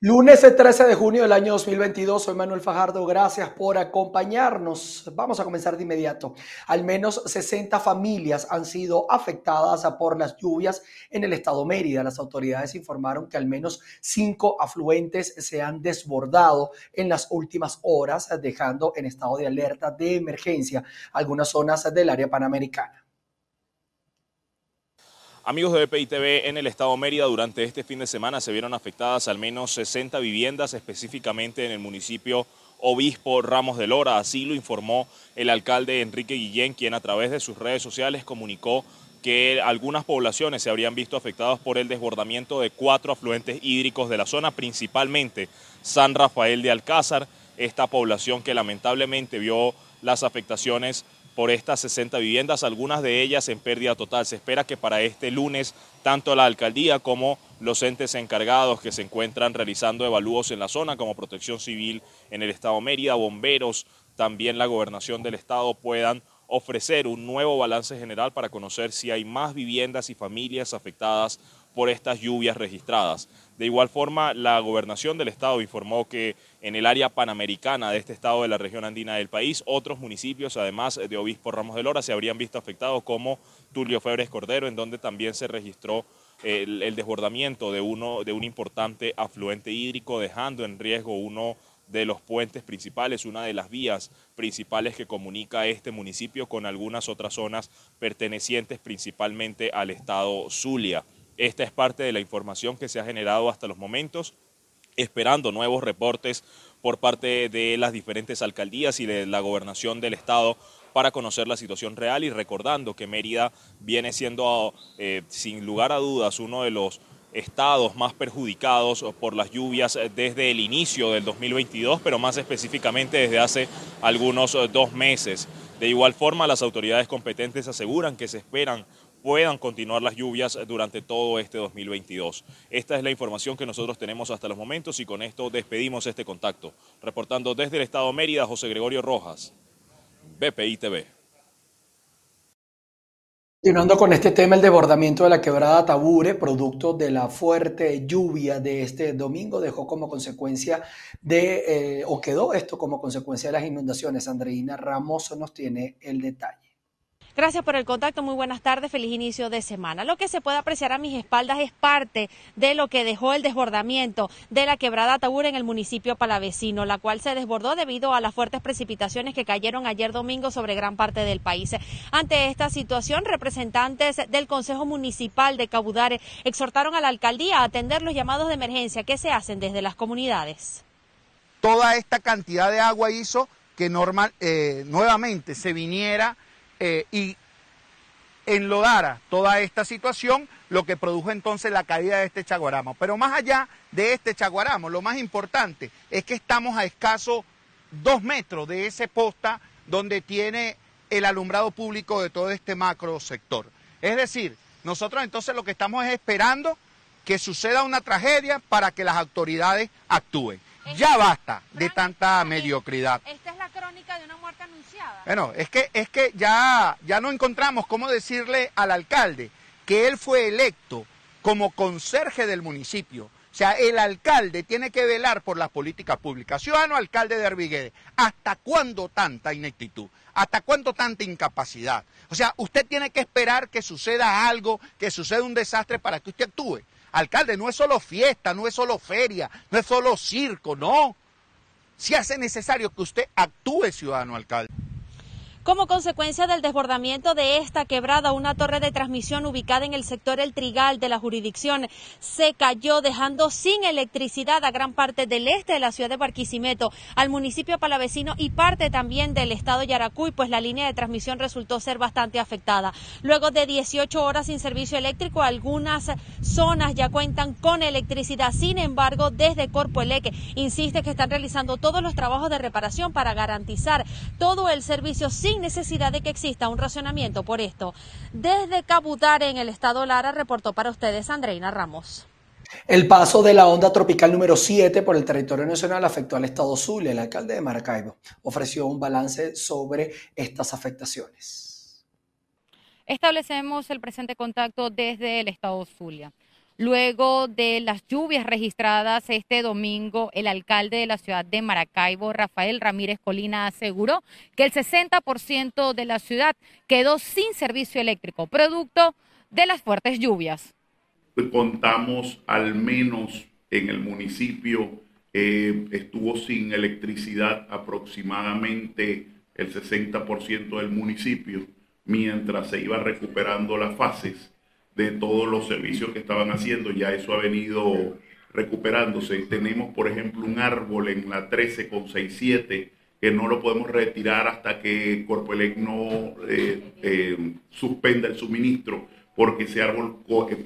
Lunes 13 de junio del año 2022, soy Manuel Fajardo, gracias por acompañarnos. Vamos a comenzar de inmediato. Al menos 60 familias han sido afectadas por las lluvias en el estado Mérida. Las autoridades informaron que al menos cinco afluentes se han desbordado en las últimas horas, dejando en estado de alerta de emergencia algunas zonas del área panamericana. Amigos de BPI TV, en el estado Mérida durante este fin de semana se vieron afectadas al menos 60 viviendas, específicamente en el municipio Obispo Ramos de Lora. Así lo informó el alcalde Enrique Guillén, quien a través de sus redes sociales comunicó que algunas poblaciones se habrían visto afectadas por el desbordamiento de cuatro afluentes hídricos de la zona, principalmente San Rafael de Alcázar, esta población que lamentablemente vio las afectaciones por estas 60 viviendas, algunas de ellas en pérdida total. Se espera que para este lunes tanto la alcaldía como los entes encargados que se encuentran realizando evalúos en la zona, como Protección Civil en el Estado Mérida, bomberos, también la gobernación del Estado puedan ofrecer un nuevo balance general para conocer si hay más viviendas y familias afectadas por estas lluvias registradas. De igual forma, la gobernación del estado informó que en el área panamericana de este estado de la región andina del país, otros municipios, además de Obispo Ramos de Lora, se habrían visto afectados como Tulio Febres Cordero, en donde también se registró el, el desbordamiento de, uno, de un importante afluente hídrico, dejando en riesgo uno de los puentes principales, una de las vías principales que comunica este municipio con algunas otras zonas pertenecientes principalmente al estado Zulia. Esta es parte de la información que se ha generado hasta los momentos, esperando nuevos reportes por parte de las diferentes alcaldías y de la gobernación del estado para conocer la situación real y recordando que Mérida viene siendo eh, sin lugar a dudas uno de los estados más perjudicados por las lluvias desde el inicio del 2022, pero más específicamente desde hace algunos dos meses. De igual forma, las autoridades competentes aseguran que se esperan puedan continuar las lluvias durante todo este 2022. Esta es la información que nosotros tenemos hasta los momentos y con esto despedimos este contacto. Reportando desde el Estado Mérida, José Gregorio Rojas, BPI TV. Continuando con este tema, el desbordamiento de la quebrada Tabure, producto de la fuerte lluvia de este domingo, dejó como consecuencia de, eh, o quedó esto como consecuencia de las inundaciones. Andreina Ramos nos tiene el detalle. Gracias por el contacto, muy buenas tardes, feliz inicio de semana. Lo que se puede apreciar a mis espaldas es parte de lo que dejó el desbordamiento de la quebrada Tabura en el municipio palavecino, la cual se desbordó debido a las fuertes precipitaciones que cayeron ayer domingo sobre gran parte del país. Ante esta situación, representantes del Consejo Municipal de Cabudare exhortaron a la alcaldía a atender los llamados de emergencia que se hacen desde las comunidades. Toda esta cantidad de agua hizo que normal, eh, nuevamente se viniera eh, y enlodara toda esta situación, lo que produjo entonces la caída de este chaguaramo. Pero más allá de este chaguaramo, lo más importante es que estamos a escaso dos metros de ese posta donde tiene el alumbrado público de todo este macro sector. Es decir, nosotros entonces lo que estamos es esperando que suceda una tragedia para que las autoridades actúen. Ya basta de tanta mediocridad. Esta es la crónica de Bueno, es que, es que ya, ya no encontramos cómo decirle al alcalde que él fue electo como conserje del municipio. O sea, el alcalde tiene que velar por las políticas públicas. Ciudadano alcalde de Arviguede, ¿hasta cuándo tanta ineptitud? ¿Hasta cuándo tanta incapacidad? O sea, usted tiene que esperar que suceda algo, que suceda un desastre para que usted actúe. Alcalde, no es solo fiesta, no es solo feria, no es solo circo, no. Si hace necesario que usted actúe, ciudadano alcalde. Como consecuencia del desbordamiento de esta quebrada, una torre de transmisión ubicada en el sector El Trigal de la jurisdicción se cayó, dejando sin electricidad a gran parte del este de la ciudad de Barquisimeto, al municipio palavecino y parte también del estado Yaracuy, pues la línea de transmisión resultó ser bastante afectada. Luego de 18 horas sin servicio eléctrico, algunas zonas ya cuentan con electricidad. Sin embargo, desde Corpo Eleque insiste que están realizando todos los trabajos de reparación para garantizar todo el servicio sin necesidad de que exista un racionamiento por esto. Desde Cabutare, en el estado Lara, reportó para ustedes Andreina Ramos. El paso de la onda tropical número 7 por el territorio nacional afectó al estado Zulia. El alcalde de Maracaibo ofreció un balance sobre estas afectaciones. Establecemos el presente contacto desde el estado Zulia. Luego de las lluvias registradas este domingo, el alcalde de la ciudad de Maracaibo, Rafael Ramírez Colina, aseguró que el 60% de la ciudad quedó sin servicio eléctrico, producto de las fuertes lluvias. Contamos al menos en el municipio, eh, estuvo sin electricidad aproximadamente el 60% del municipio, mientras se iba recuperando las fases de todos los servicios que estaban haciendo, ya eso ha venido recuperándose. Tenemos, por ejemplo, un árbol en la 13 con 67 que no lo podemos retirar hasta que Corpoelec no eh, eh, suspenda el suministro, porque ese árbol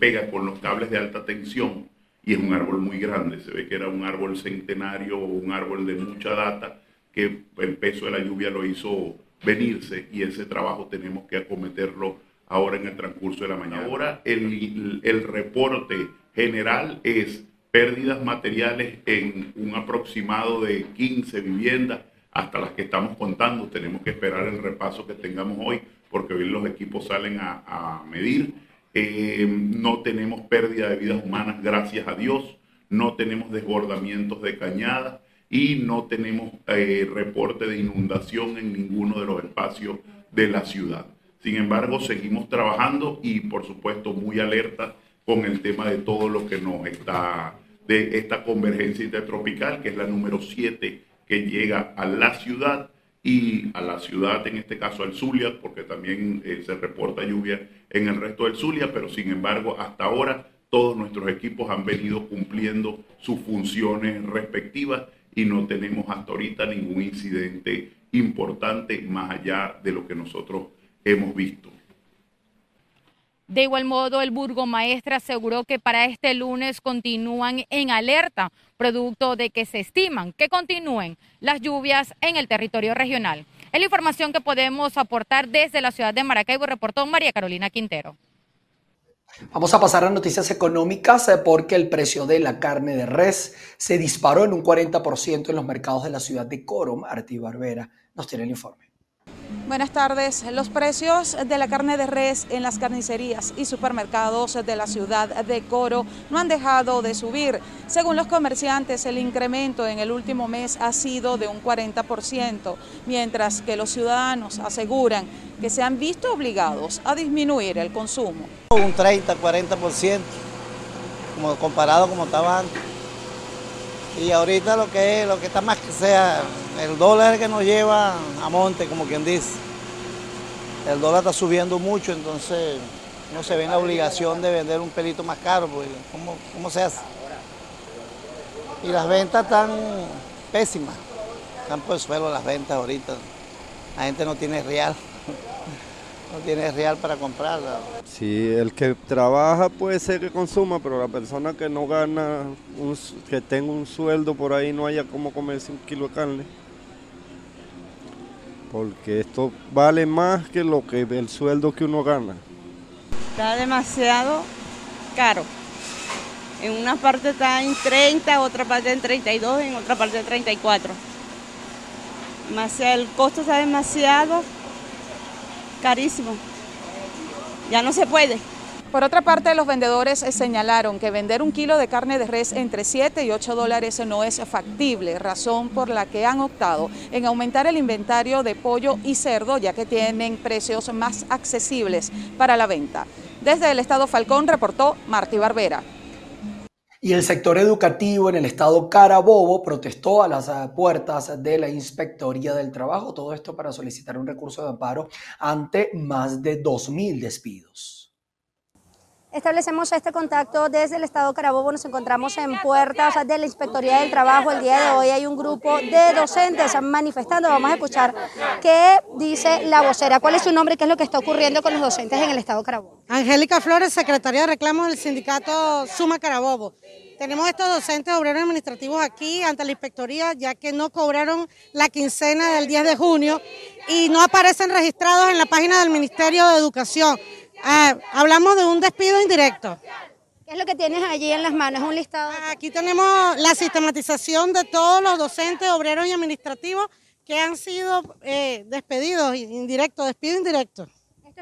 pega con los cables de alta tensión y es un árbol muy grande. Se ve que era un árbol centenario un árbol de mucha data que el peso de la lluvia lo hizo venirse y ese trabajo tenemos que acometerlo ahora en el transcurso de la mañana. Ahora el, el reporte general es pérdidas materiales en un aproximado de 15 viviendas hasta las que estamos contando. Tenemos que esperar el repaso que tengamos hoy porque hoy los equipos salen a, a medir. Eh, no tenemos pérdida de vidas humanas, gracias a Dios. No tenemos desbordamientos de cañadas y no tenemos eh, reporte de inundación en ninguno de los espacios de la ciudad. Sin embargo, seguimos trabajando y por supuesto muy alerta con el tema de todo lo que nos está, de esta convergencia intertropical, que es la número 7 que llega a la ciudad y a la ciudad, en este caso al Zulia, porque también eh, se reporta lluvia en el resto del Zulia, pero sin embargo, hasta ahora todos nuestros equipos han venido cumpliendo sus funciones respectivas y no tenemos hasta ahorita ningún incidente importante más allá de lo que nosotros hemos visto. De igual modo, el burgomaestre aseguró que para este lunes continúan en alerta, producto de que se estiman que continúen las lluvias en el territorio regional. Es la información que podemos aportar desde la ciudad de Maracaibo, reportó María Carolina Quintero. Vamos a pasar a noticias económicas eh, porque el precio de la carne de res se disparó en un 40% en los mercados de la ciudad de Coro. Martí Barbera nos tiene el informe. Buenas tardes. Los precios de la carne de res en las carnicerías y supermercados de la ciudad de Coro no han dejado de subir. Según los comerciantes, el incremento en el último mes ha sido de un 40%, mientras que los ciudadanos aseguran que se han visto obligados a disminuir el consumo. Un 30, 40%, como comparado como estaba antes. Y ahorita lo que es, lo que está más que sea, el dólar que nos lleva a monte, como quien dice. El dólar está subiendo mucho, entonces no se ve la obligación de vender un pelito más caro, porque ¿cómo, cómo se hace? Y las ventas están pésimas, están por el suelo las ventas ahorita. La gente no tiene real no tiene real para comprarla. Sí, el que trabaja puede ser que consuma, pero la persona que no gana, que tenga un sueldo por ahí, no haya como comerse un kilo de carne. Porque esto vale más que lo que el sueldo que uno gana. Está demasiado caro. En una parte está en 30, otra parte en 32, en otra parte en 34. Más el costo está demasiado carísimo. Ya no se puede. Por otra parte, los vendedores señalaron que vender un kilo de carne de res entre 7 y 8 dólares no es factible, razón por la que han optado en aumentar el inventario de pollo y cerdo, ya que tienen precios más accesibles para la venta. Desde el Estado Falcón reportó Martí Barbera. Y el sector educativo en el estado Carabobo protestó a las puertas de la Inspectoría del Trabajo, todo esto para solicitar un recurso de amparo ante más de 2.000 despidos. Establecemos este contacto desde el Estado Carabobo, nos encontramos en puertas de la Inspectoría del Trabajo. El día de hoy hay un grupo de docentes manifestando. Vamos a escuchar qué dice la vocera. ¿Cuál es su nombre y qué es lo que está ocurriendo con los docentes en el Estado Carabobo? Angélica Flores, secretaria de reclamos del sindicato Suma Carabobo. Tenemos estos docentes obreros administrativos aquí ante la inspectoría ya que no cobraron la quincena del 10 de junio y no aparecen registrados en la página del Ministerio de Educación. Ah, hablamos de un despido indirecto. ¿Qué es lo que tienes allí en las manos? ¿Un listado? Aquí tenemos la sistematización de todos los docentes, obreros y administrativos que han sido eh, despedidos indirectos, despido indirecto.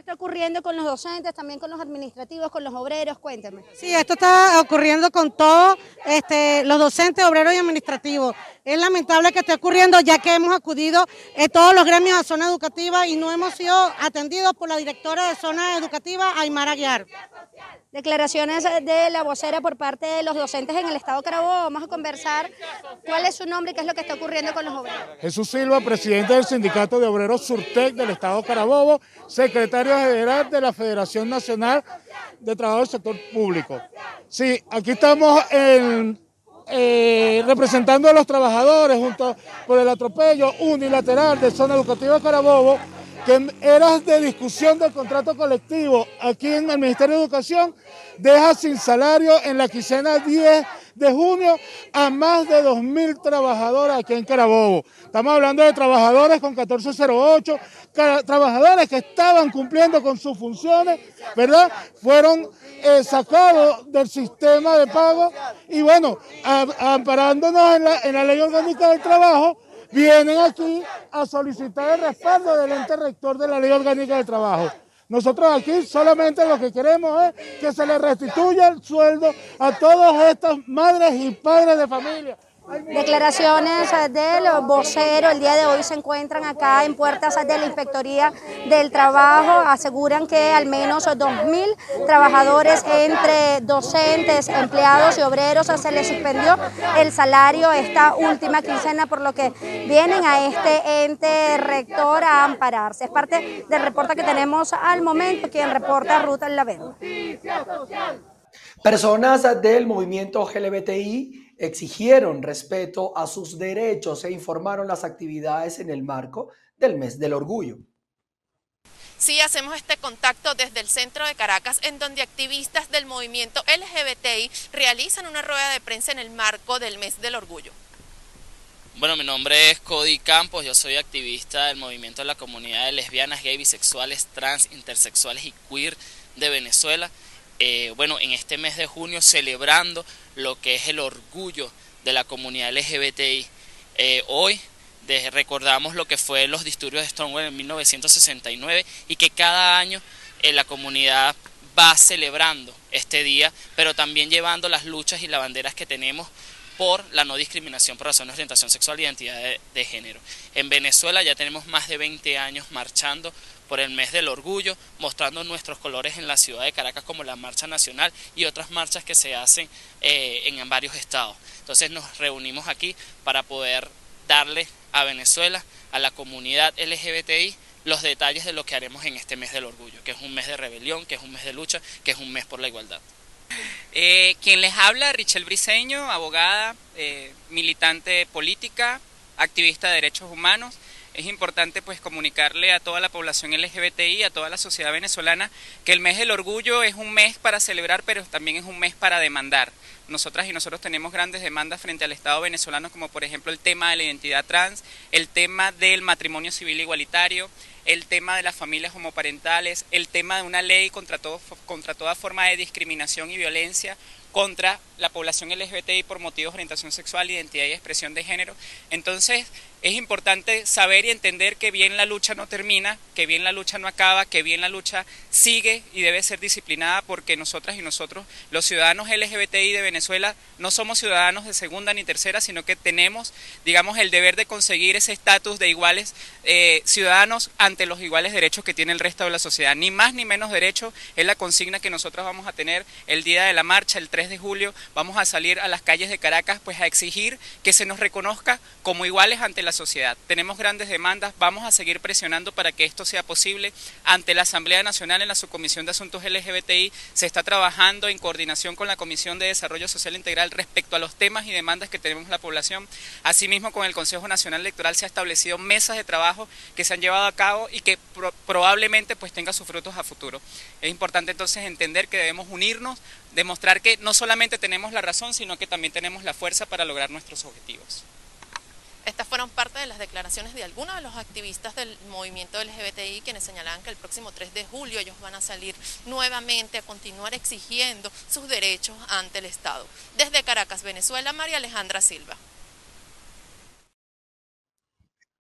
Está ocurriendo con los docentes, también con los administrativos, con los obreros, cuénteme. Sí, esto está ocurriendo con todos este, los docentes, obreros y administrativos. Es lamentable que esté ocurriendo ya que hemos acudido en todos los gremios a zona educativa y no hemos sido atendidos por la directora de zona educativa, Aymara Guiar. Declaraciones de la vocera por parte de los docentes en el Estado Carabobo. Vamos a conversar cuál es su nombre y qué es lo que está ocurriendo con los obreros. Jesús Silva, presidente del Sindicato de Obreros Surtec del Estado Carabobo, secretario general de la Federación Nacional de Trabajo del Sector Público. Sí, aquí estamos eh, representando a los trabajadores junto por el atropello unilateral de Zona Educativa Carabobo que era de discusión del contrato colectivo aquí en el Ministerio de Educación, deja sin salario en la quincena 10 de junio a más de 2.000 trabajadores aquí en Carabobo. Estamos hablando de trabajadores con 1408, trabajadores que estaban cumpliendo con sus funciones, ¿verdad? Fueron eh, sacados del sistema de pago y bueno, amparándonos en la, en la ley orgánica del trabajo, vienen aquí a solicitar el respaldo del ente rector de la Ley Orgánica de Trabajo. Nosotros aquí solamente lo que queremos es que se le restituya el sueldo a todas estas madres y padres de familia Declaraciones del vocero el día de hoy se encuentran acá en puertas de la Inspectoría del Trabajo. Aseguran que al menos 2.000 trabajadores entre docentes, empleados y obreros se les suspendió el salario esta última quincena, por lo que vienen a este ente rector a ampararse. Es parte del reporte que tenemos al momento, quien reporta Ruta en la Venda. Personas del movimiento LGBTI exigieron respeto a sus derechos e informaron las actividades en el marco del mes del orgullo. Sí, hacemos este contacto desde el centro de Caracas, en donde activistas del movimiento LGBTI realizan una rueda de prensa en el marco del mes del orgullo. Bueno, mi nombre es Cody Campos, yo soy activista del movimiento de la comunidad de lesbianas, gay, bisexuales, trans, intersexuales y queer de Venezuela. Eh, bueno, en este mes de junio celebrando lo que es el orgullo de la comunidad LGBTI. Eh, hoy recordamos lo que fue los disturbios de Stonewall en 1969 y que cada año eh, la comunidad va celebrando este día, pero también llevando las luchas y las banderas que tenemos por la no discriminación por razones de orientación sexual e identidad de, género. En Venezuela ya tenemos más de 20 años marchando por el mes del orgullo, mostrando nuestros colores en la ciudad de Caracas como la Marcha Nacional y otras marchas que se hacen eh, en varios estados. Entonces nos reunimos aquí para poder darle a Venezuela, a la comunidad LGBTI, los detalles de lo que haremos en este mes del orgullo, que es un mes de rebelión, que es un mes de lucha, que es un mes por la igualdad. Eh, quien les habla, Richel Briseño, abogada, eh, militante política, activista de derechos humanos. Es importante pues comunicarle a toda la población LGBTI, a toda la sociedad venezolana, que el mes del orgullo es un mes para celebrar, pero también es un mes para demandar. Nosotras y nosotros tenemos grandes demandas frente al Estado venezolano, como por ejemplo el tema de la identidad trans, el tema del matrimonio civil igualitario, el tema de las familias homoparentales, el tema de una ley contra, todo, contra toda forma de discriminación y violencia contra la población LGBTI por motivos de orientación sexual, identidad y expresión de género. Entonces, es importante saber y entender que bien la lucha no termina, que bien la lucha no acaba, que bien la lucha sigue y debe ser disciplinada porque nosotras y nosotros, los ciudadanos LGBTI de Venezuela, no somos ciudadanos de segunda ni tercera, sino que tenemos, digamos, el deber de conseguir ese estatus de iguales eh, ciudadanos ante los iguales derechos que tiene el resto de la sociedad. Ni más ni menos derecho es la consigna que nosotros vamos a tener el día de la marcha, el 3 de julio, vamos a salir a las calles de Caracas pues a exigir que se nos reconozca como iguales ante la sociedad. Tenemos grandes demandas, vamos a seguir presionando para que esto sea posible. Ante la Asamblea Nacional en la Subcomisión de Asuntos LGBTI se está trabajando en coordinación con la Comisión de Desarrollo Social Integral respecto a los temas y demandas que tenemos la población. Asimismo, con el Consejo Nacional Electoral se ha establecido mesas de trabajo que se han llevado a cabo y que probablemente pues tenga sus frutos a futuro. Es importante entonces entender que debemos unirnos, demostrar que no solamente tenemos la razón, sino que también tenemos la fuerza para lograr nuestros objetivos. Estas fueron parte de las declaraciones de algunos de los activistas del movimiento LGBTI quienes señalaban que el próximo 3 de julio ellos van a salir nuevamente a continuar exigiendo sus derechos ante el Estado. Desde Caracas, Venezuela, María Alejandra Silva.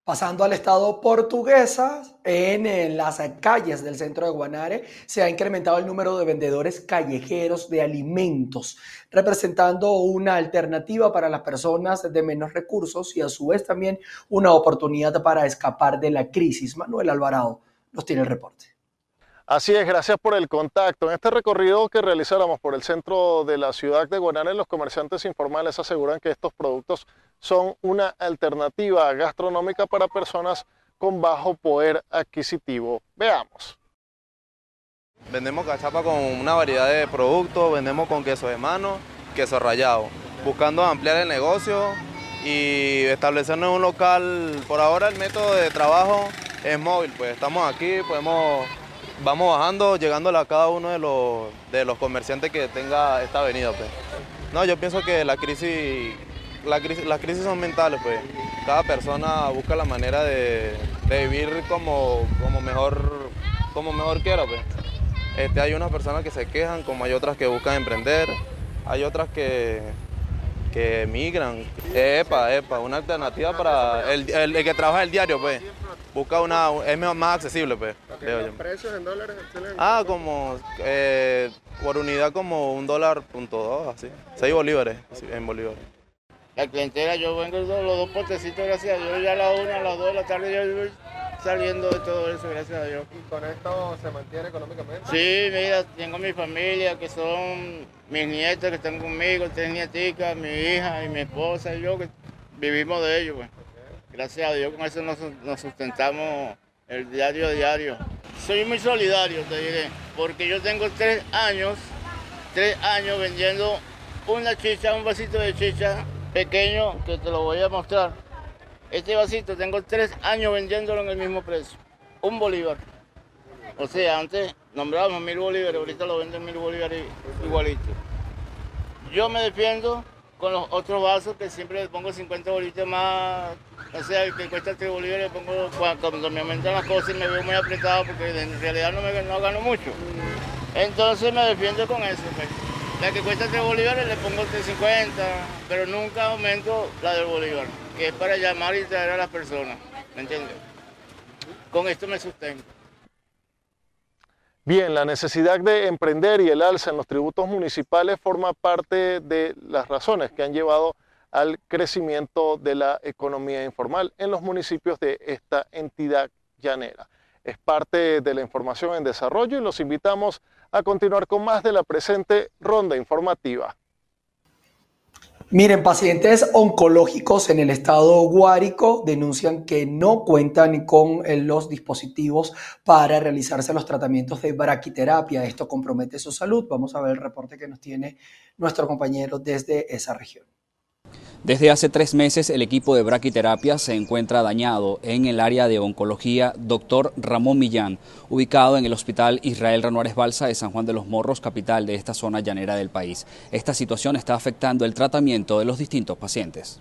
Pasando al estado portuguesa, en, las calles del centro de Guanare se ha incrementado el número de vendedores callejeros de alimentos, representando una alternativa para las personas de menos recursos y a su vez también una oportunidad para escapar de la crisis. Manuel Alvarado nos tiene el reporte. Así es, gracias por el contacto. En este recorrido que realizáramos por el centro de la ciudad de Guanare, los comerciantes informales aseguran que estos productos son una alternativa gastronómica para personas con bajo poder adquisitivo. Veamos. Vendemos cachapa con una variedad de productos, vendemos con queso de mano, queso rallado, buscando ampliar el negocio y establecernos un local. Por ahora el método de trabajo es móvil, pues estamos aquí, podemos, vamos bajando, llegando a cada uno de los, de los comerciantes que tenga esta avenida. Pues. No, yo pienso que la crisis la crisis, las crisis son mentales, pues. Cada persona busca la manera de, vivir como, como, mejor, como mejor quiera, pues. Este, hay unas personas que se quejan, como hay otras que buscan emprender, hay otras que, que emigran. Epa, epa, una alternativa para el, que trabaja el diario, pues. Busca una, es más accesible, pues. ¿Los precios en dólares? Ah, como, eh, por unidad como un dólar punto dos, así. Seis bolívares, en bolívares. La clientela, yo vengo los dos potecitos, gracias a Dios, ya a la una, a las dos de la tarde yo voy saliendo de todo eso, gracias a Dios. ¿Y con esto se mantiene económicamente? Sí, mira, tengo mi familia, que son mis nietos que están conmigo, tres nieticas, mi hija y mi esposa y yo, que vivimos de ellos, pues. Gracias a Dios, con eso nos, sustentamos el diario a diario. Soy muy solidario, te diré, porque yo tengo tres años, tres años vendiendo una chicha, un vasito de chicha pequeño que te lo voy a mostrar. Este vasito tengo tres años vendiéndolo en el mismo precio, un bolívar. O sea, antes nombrábamos mil bolívares, ahorita lo venden mil bolívares igualito. Yo me defiendo con los otros vasos que siempre le pongo 50 bolívares más, o sea, el que cuesta 3 bolívares, pongo cuando me aumentan las cosas y me veo muy apretado porque en realidad no, gano mucho. Entonces me defiendo con eso. Pues. La que cuesta 3 bolívares le pongo 3.50, pero nunca aumento la del bolívar, que es para llamar y traer a las personas, ¿me entiendes? Con esto me sostengo. Bien, la necesidad de emprender y el alza en los tributos municipales forma parte de las razones que han llevado al crecimiento de la economía informal en los municipios de esta entidad llanera. Es parte de la información en desarrollo y los invitamos a continuar con más de la presente ronda informativa. Miren, pacientes oncológicos en el estado Guárico denuncian que no cuentan con eh, los dispositivos para realizarse los tratamientos de braquiterapia. Esto compromete su salud. Vamos a ver el reporte que nos tiene nuestro compañero desde esa región. Desde hace tres meses el equipo de braquiterapia se encuentra dañado en el área de oncología Dr. Ramón Millán, ubicado en el Hospital Israel Ranuárez Balsa de San Juan de los Morros, capital de esta zona llanera del país. Esta situación está afectando el tratamiento de los distintos pacientes.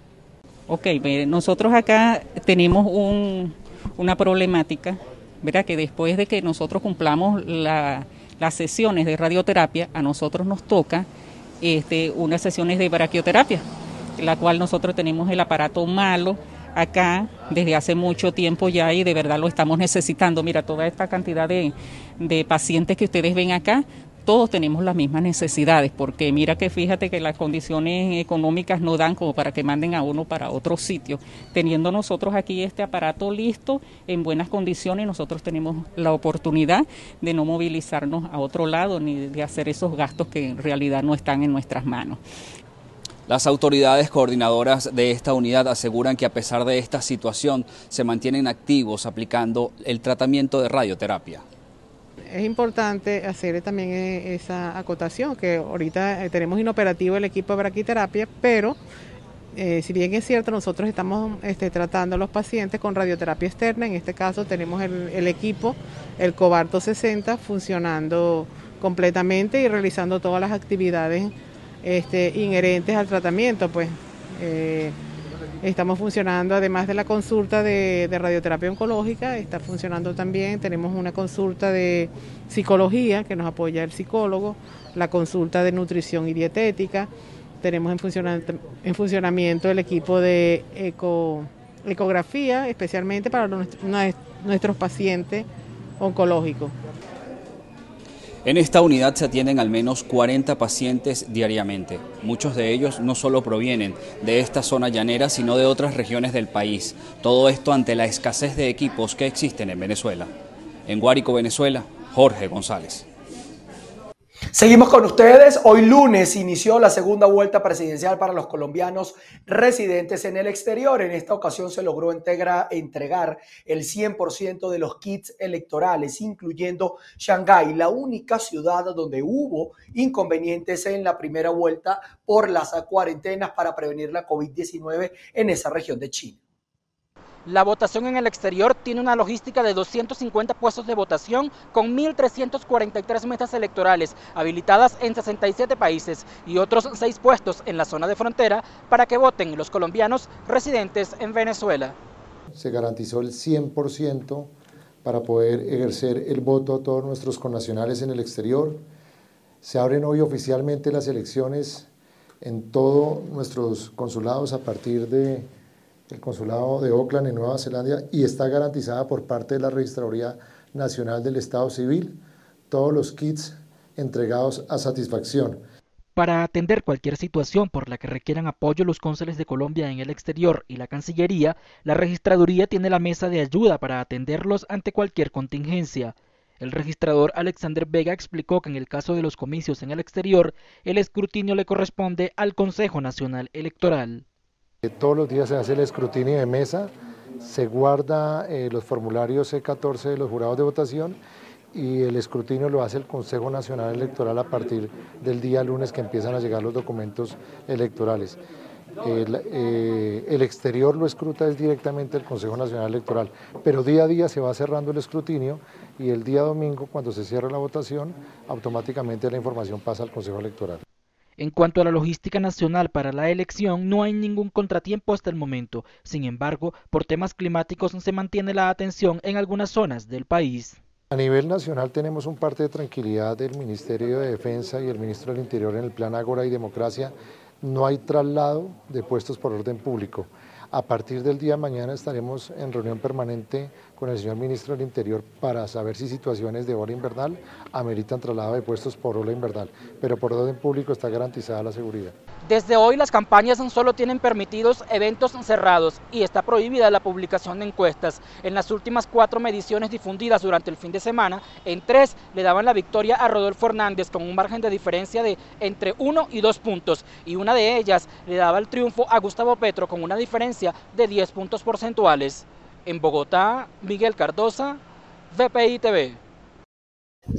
Ok, nosotros acá tenemos una problemática, ¿verdad? que después de que nosotros cumplamos las sesiones de radioterapia, a nosotros nos toca este, unas sesiones de braquioterapia la cual nosotros tenemos el aparato malo acá desde hace mucho tiempo ya y de verdad lo estamos necesitando. Mira, toda esta cantidad de, pacientes que ustedes ven acá, todos tenemos las mismas necesidades, porque mira que fíjate que las condiciones económicas no dan como para que manden a uno para otro sitio. Teniendo nosotros aquí este aparato listo, en buenas condiciones, nosotros tenemos la oportunidad de no movilizarnos a otro lado ni de hacer esos gastos que en realidad no están en nuestras manos. Las autoridades coordinadoras de esta unidad aseguran que a pesar de esta situación se mantienen activos aplicando el tratamiento de radioterapia. Es importante hacer también eh, esa acotación, que ahorita eh, tenemos inoperativo el equipo de braquiterapia, pero eh, si bien es cierto, nosotros estamos este, tratando a los pacientes con radioterapia externa, en este caso tenemos el, el equipo, el Cobarto 60, funcionando completamente y realizando todas las actividades este, inherentes al tratamiento, pues. Eh, estamos funcionando, además de la consulta de, radioterapia oncológica, está funcionando también, tenemos una consulta de psicología que nos apoya el psicólogo, la consulta de nutrición y dietética, tenemos en, en funcionamiento el equipo de eco, ecografía, especialmente para nuestros pacientes oncológicos. En esta unidad se atienden al menos 40 pacientes diariamente. Muchos de ellos no solo provienen de esta zona llanera, sino de otras regiones del país. Todo esto ante la escasez de equipos que existen en Venezuela. En Guárico, Venezuela, Jorge González. Seguimos con ustedes. Hoy lunes inició la segunda vuelta presidencial para los colombianos residentes en el exterior. En esta ocasión se logró entregar el 100% de los kits electorales, incluyendo Shanghái, la única ciudad donde hubo inconvenientes en la primera vuelta por las cuarentenas para prevenir la COVID-19 en esa región de China. La votación en el exterior tiene una logística de 250 puestos de votación con 1.343 mesas electorales habilitadas en 67 países y otros 6 puestos en la zona de frontera para que voten los colombianos residentes en Venezuela. Se garantizó el 100% para poder ejercer el voto a todos nuestros connacionales en el exterior. Se abren hoy oficialmente las elecciones en todos nuestros consulados a partir de el Consulado de Oakland en Nueva Zelanda y está garantizada por parte de la Registraduría Nacional del Estado Civil todos los kits entregados a satisfacción. Para atender cualquier situación por la que requieran apoyo los cónsules de Colombia en el exterior y la Cancillería, la Registraduría tiene la mesa de ayuda para atenderlos ante cualquier contingencia. El registrador Alexander Vega explicó que en el caso de los comicios en el exterior, el escrutinio le corresponde al Consejo Nacional Electoral. Todos los días se hace el escrutinio de mesa, se guarda eh, los formularios C14 de los jurados de votación y el escrutinio lo hace el Consejo Nacional Electoral a partir del día lunes que empiezan a llegar los documentos electorales. El, eh, el, exterior lo escruta es directamente el Consejo Nacional Electoral, pero día a día se va cerrando el escrutinio y el día domingo, cuando se cierra la votación, automáticamente la información pasa al Consejo Electoral. En cuanto a la logística nacional para la elección, no hay ningún contratiempo hasta el momento. Sin embargo, por temas climáticos se mantiene la atención en algunas zonas del país. A nivel nacional tenemos un parte de tranquilidad del Ministerio de Defensa y el Ministro del Interior en el plan Ágora y Democracia. No hay traslado de puestos por orden público. A partir del día de mañana estaremos en reunión permanente con el señor ministro del Interior para saber si situaciones de hora invernal ameritan traslado de puestos por hora invernal, pero por orden público está garantizada la seguridad. Desde hoy las campañas solo tienen permitidos eventos cerrados y está prohibida la publicación de encuestas. En las últimas cuatro mediciones difundidas durante el fin de semana, en tres le daban la victoria a Rodolfo Hernández con un margen de diferencia de entre uno y dos puntos y una de ellas le daba el triunfo a Gustavo Petro con una diferencia de 10 puntos porcentuales. En Bogotá, Miguel Cardosa, VPI TV.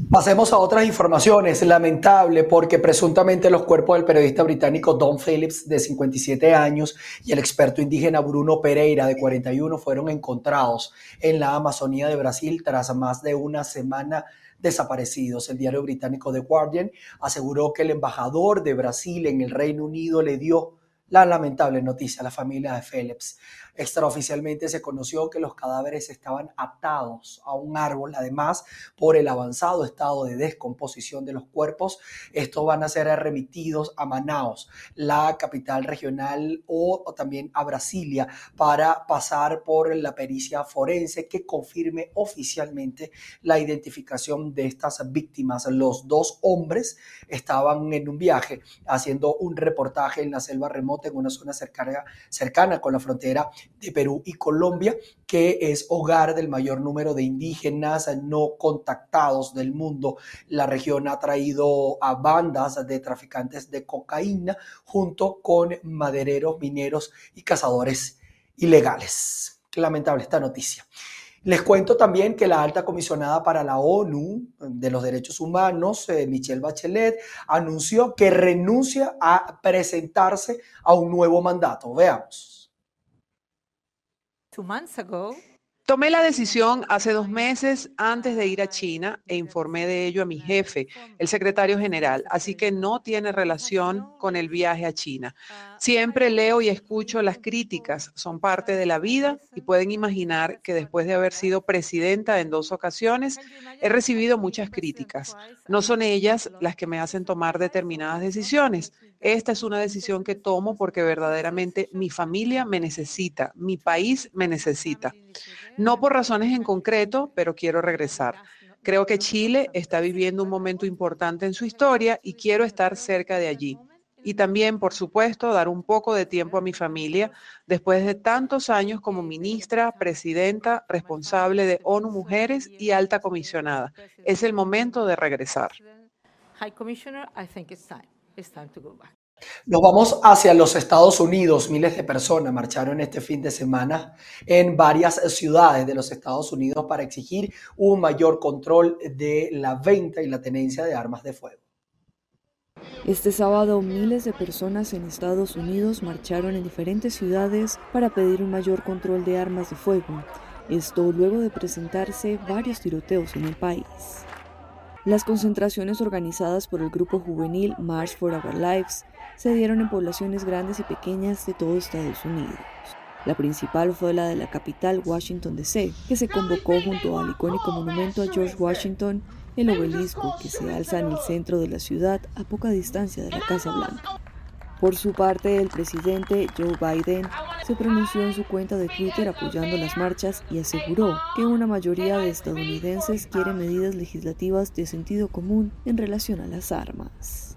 Pasemos a otras informaciones. Lamentable porque presuntamente los cuerpos del periodista británico Don Phillips, de 57 años, y el experto indígena Bruno Pereira, de 41, fueron encontrados en la Amazonía de Brasil tras más de una semana desaparecidos. El diario británico The Guardian aseguró que el embajador de Brasil en el Reino Unido le dio la lamentable noticia a la familia de Phillips. Extraoficialmente se conoció que los cadáveres estaban atados a un árbol, además por el avanzado estado de descomposición de los cuerpos. Estos van a ser remitidos a Manaus, la capital regional, o, también a Brasilia, para pasar por la pericia forense que confirme oficialmente la identificación de estas víctimas. Los dos hombres estaban en un viaje haciendo un reportaje en la selva remota en una zona cercana, cercana con la frontera de Perú y Colombia, que es hogar del mayor número de indígenas no contactados del mundo. La región ha traído a bandas de traficantes de cocaína junto con madereros, mineros y cazadores ilegales. Lamentable esta noticia. Les cuento también que la alta comisionada para la ONU de los Derechos Humanos, eh, Michelle Bachelet, anunció que renuncia a presentarse a un nuevo mandato. Veamos. Tomé la decisión hace dos meses antes de ir a China e informé de ello a mi jefe, el secretario general, así que no tiene relación con el viaje a China. Siempre leo y escucho las críticas, son parte de la vida y pueden imaginar que después de haber sido presidenta en dos ocasiones, he recibido muchas críticas. No son ellas las que me hacen tomar determinadas decisiones. Esta es una decisión que tomo porque verdaderamente mi familia me necesita, mi país me necesita. No por razones en concreto, pero quiero regresar. Creo que Chile está viviendo un momento importante en su historia y quiero estar cerca de allí y también, por supuesto, dar un poco de tiempo a mi familia después de tantos años como ministra, presidenta, responsable de ONU Mujeres y alta comisionada. Es el momento de regresar. Nos vamos hacia los Estados Unidos. Miles de personas marcharon este fin de semana en varias ciudades de los Estados Unidos para exigir un mayor control de la venta y la tenencia de armas de fuego. Este sábado miles de personas en Estados Unidos marcharon en diferentes ciudades para pedir un mayor control de armas de fuego, esto luego de presentarse varios tiroteos en el país. Las concentraciones organizadas por el grupo juvenil March for Our Lives se dieron en poblaciones grandes y pequeñas de todo Estados Unidos. La principal fue la de la capital Washington DC, que se convocó junto al icónico monumento a George Washington el obelisco que se alza en el centro de la ciudad a poca distancia de la Casa Blanca. Por su parte, el presidente Joe Biden se pronunció en su cuenta de Twitter apoyando las marchas y aseguró que una mayoría de estadounidenses quiere medidas legislativas de sentido común en relación a las armas.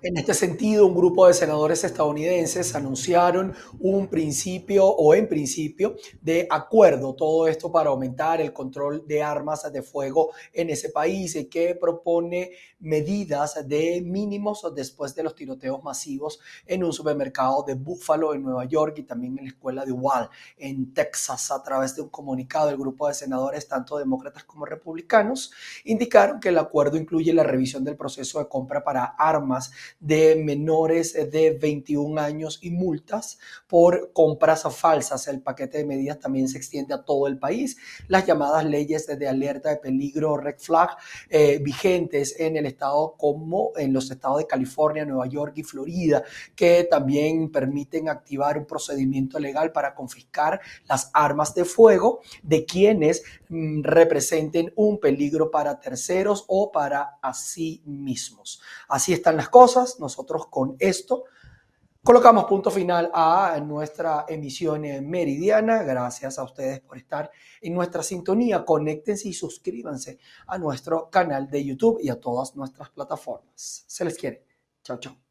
En este sentido, un grupo de senadores estadounidenses anunciaron un principio o en principio de acuerdo, todo esto para aumentar el control de armas de fuego en ese país que propone medidas de mínimos después de los tiroteos masivos en un supermercado de Buffalo en Nueva York y también en la escuela de Wall en Texas. A través de un comunicado, el grupo de senadores, tanto demócratas como republicanos, indicaron que el acuerdo incluye la revisión del proceso de compra para armas de menores de 21 años y multas por compras falsas. El paquete de medidas también se extiende a todo el país. Las llamadas leyes de alerta de peligro red flag eh, vigentes en el estado como en los estados de California, Nueva York y Florida, que también permiten activar un procedimiento legal para confiscar las armas de fuego de quienes mm, representen un peligro para terceros o para sí mismos. Así están las nosotros con esto colocamos punto final a nuestra emisión meridiana. Gracias a ustedes por estar en nuestra sintonía. Conéctense y suscríbanse a nuestro canal de YouTube y a todas nuestras plataformas. Se les quiere. Chao, chao.